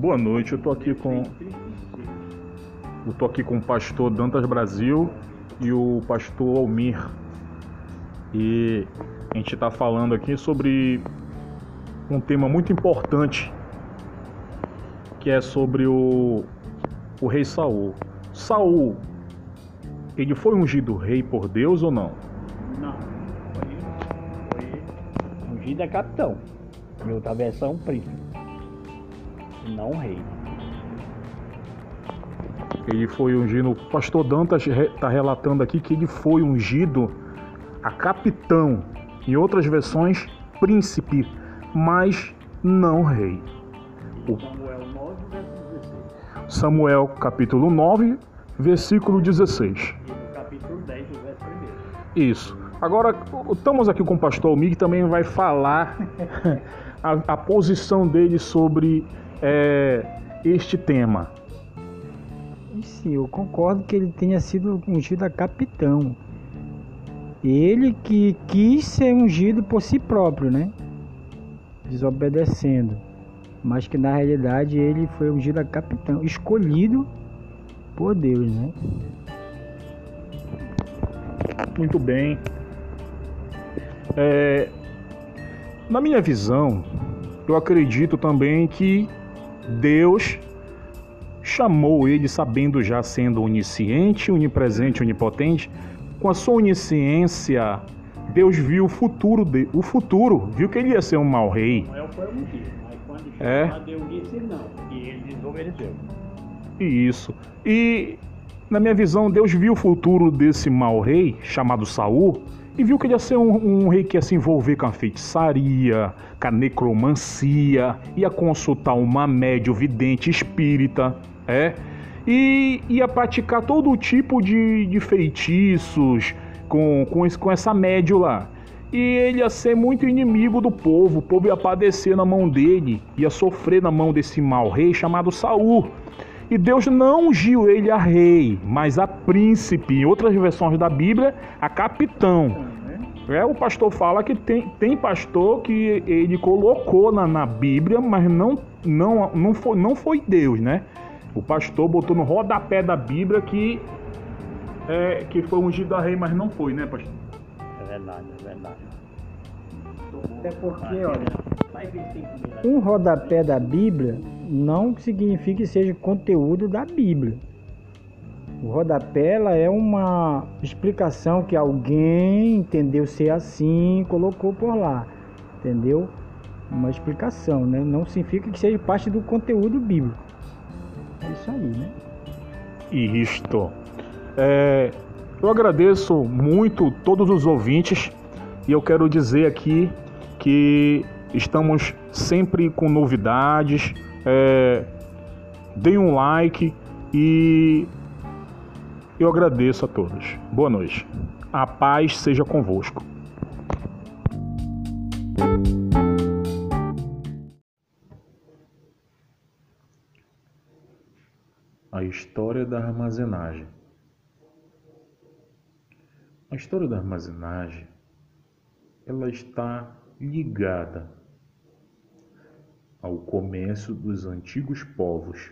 Boa noite, eu tô aqui com eu tô aqui com o pastor Dantas Brasil e o pastor Almir. E a gente está falando aqui sobre um tema muito importante, que é sobre o, o rei Saul. Saul, ele foi ungido rei por Deus ou não? Não. Foi, foi ungido é capitão. Em outra versão, príncipe. Não rei. Ele foi ungido. O pastor Dantas está relatando aqui que ele foi ungido a capitão. Em outras versões, príncipe, mas não rei. O... Samuel 9, verso 16. Samuel, capítulo 9, versículo 16. E no capítulo 10, o verso 1. Isso. Agora, estamos aqui com o pastor Almir, que também vai falar a, a posição dele sobre é, este tema. Sim, eu concordo que ele tenha sido ungido a capitão. Ele que quis ser ungido por si próprio, né? Desobedecendo. Mas que na realidade ele foi ungido a capitão, escolhido por Deus, né? Muito bem. É, na minha visão, eu acredito também que Deus chamou ele sabendo já sendo onisciente, onipresente, onipotente, com a sua onisciência, Deus viu o futuro de, o futuro, viu que ele ia ser um mau rei. Foi um dia, mas quando É. Deus disse não. E ele desobedeceu. Isso. E na minha visão, Deus viu o futuro desse mau rei chamado Saul e viu que ele ia ser um, um rei que ia se envolver com a feitiçaria, com a necromancia, ia consultar uma médio vidente espírita, é, e ia praticar todo tipo de, de feitiços com, com, com essa médio lá. E ele ia ser muito inimigo do povo, o povo ia padecer na mão dele, ia sofrer na mão desse mau rei chamado Saul. E Deus não ungiu ele a rei, mas a príncipe. Em outras versões da Bíblia, a capitão. É, o pastor fala que tem, tem pastor que ele colocou na, na Bíblia, mas não, não, não, foi, não foi Deus, né? O pastor botou no rodapé da Bíblia que, é, que foi ungido a rei, mas não foi, né, pastor? É verdade, é verdade. Até porque, olha, Vai ver se tem comida. um rodapé da Bíblia não significa que seja conteúdo da Bíblia. O rodapé ela é uma explicação que alguém entendeu ser assim e colocou por lá. Entendeu? Uma explicação, né? Não significa que seja parte do conteúdo bíblico. É isso aí, né? Isto. É, eu agradeço muito todos os ouvintes e eu quero dizer aqui que estamos sempre com novidades. É, deem um like e eu agradeço a todos. Boa noite. A paz seja convosco. A história da armazenagem. A história da armazenagem ela está ligada ao comércio dos antigos povos.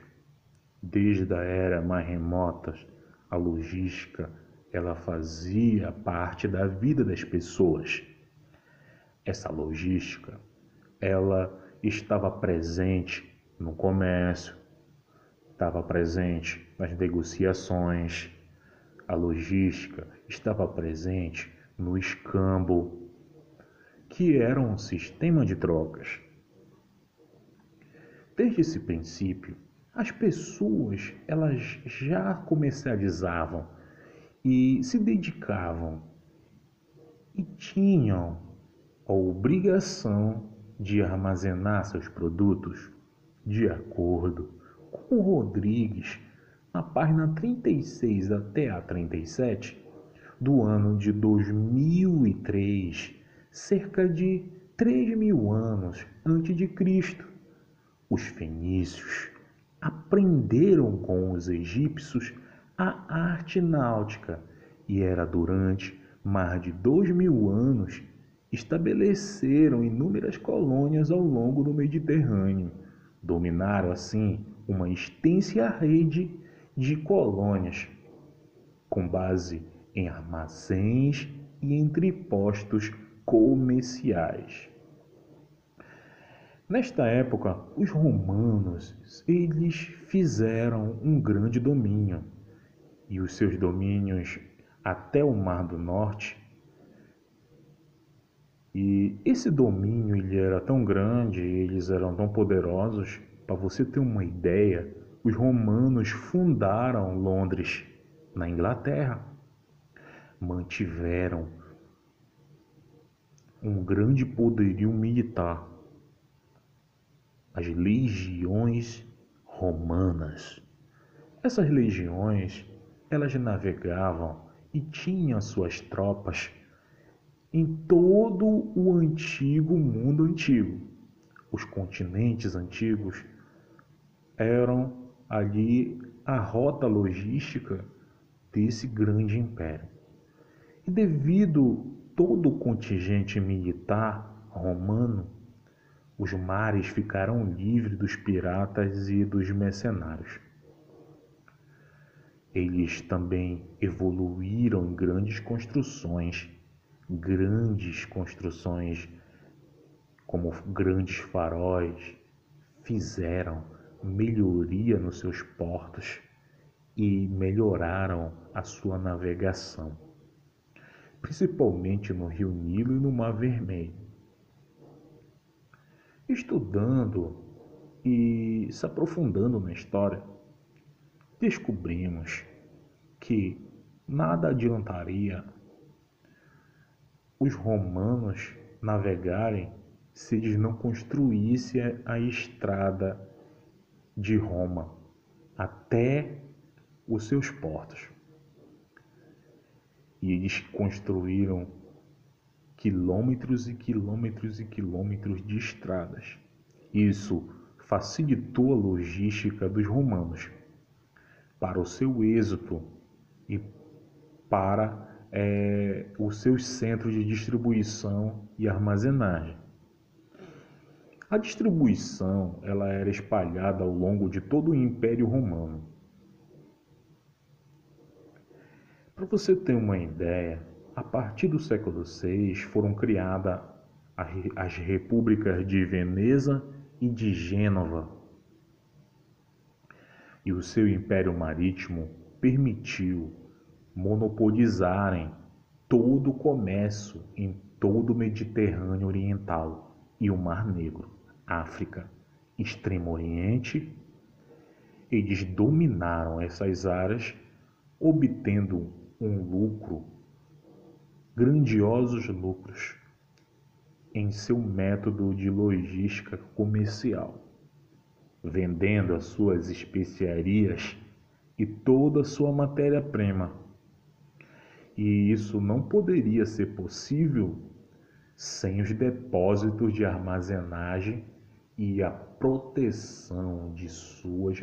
Desde a era mais remota, a logística ela fazia parte da vida das pessoas. Essa logística ela estava presente no comércio, estava presente nas negociações, a logística estava presente no escambo, que era um sistema de trocas. Desde esse princípio, as pessoas elas já comercializavam e se dedicavam e tinham a obrigação de armazenar seus produtos de acordo com o Rodrigues na página 36 até a 37 do ano de 2003, cerca de 3 mil anos antes de Cristo. Os fenícios aprenderam com os egípcios a arte náutica e era durante mais de dois mil anos estabeleceram inúmeras colônias ao longo do Mediterrâneo, Dominaram assim uma extensa rede de colônias, com base em armazéns e entrepostos comerciais. Nesta época, os romanos eles fizeram um grande domínio e os seus domínios até o Mar do Norte. E esse domínio ele era tão grande, eles eram tão poderosos, para você ter uma ideia, os romanos fundaram Londres, na Inglaterra. Mantiveram um grande poderio militar as legiões romanas. Essas legiões, elas navegavam e tinham suas tropas em todo o antigo mundo antigo. Os continentes antigos eram ali a rota logística desse grande império. E devido todo o contingente militar romano os mares ficaram livres dos piratas e dos mercenários. Eles também evoluíram em grandes construções, grandes construções como grandes faróis, fizeram melhoria nos seus portos e melhoraram a sua navegação, principalmente no Rio Nilo e no Mar Vermelho. Estudando e se aprofundando na história, descobrimos que nada adiantaria os romanos navegarem se eles não construíssem a estrada de Roma até os seus portos. E eles construíram quilômetros e quilômetros e quilômetros de estradas. Isso facilitou a logística dos romanos para o seu êxito e para é, os seus centros de distribuição e armazenagem. A distribuição ela era espalhada ao longo de todo o Império Romano. Para você ter uma ideia, a partir do século VI foram criadas as repúblicas de Veneza e de Gênova. E o seu império marítimo permitiu monopolizarem todo o comércio em todo o Mediterrâneo Oriental e o Mar Negro, África, Extremo Oriente. Eles dominaram essas áreas, obtendo um lucro grandiosos lucros em seu método de logística comercial, vendendo as suas especiarias e toda a sua matéria-prima. E isso não poderia ser possível sem os depósitos de armazenagem e a proteção de suas